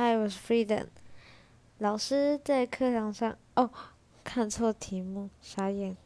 hi 我是 freedom 老师在课堂上哦看错题目傻眼。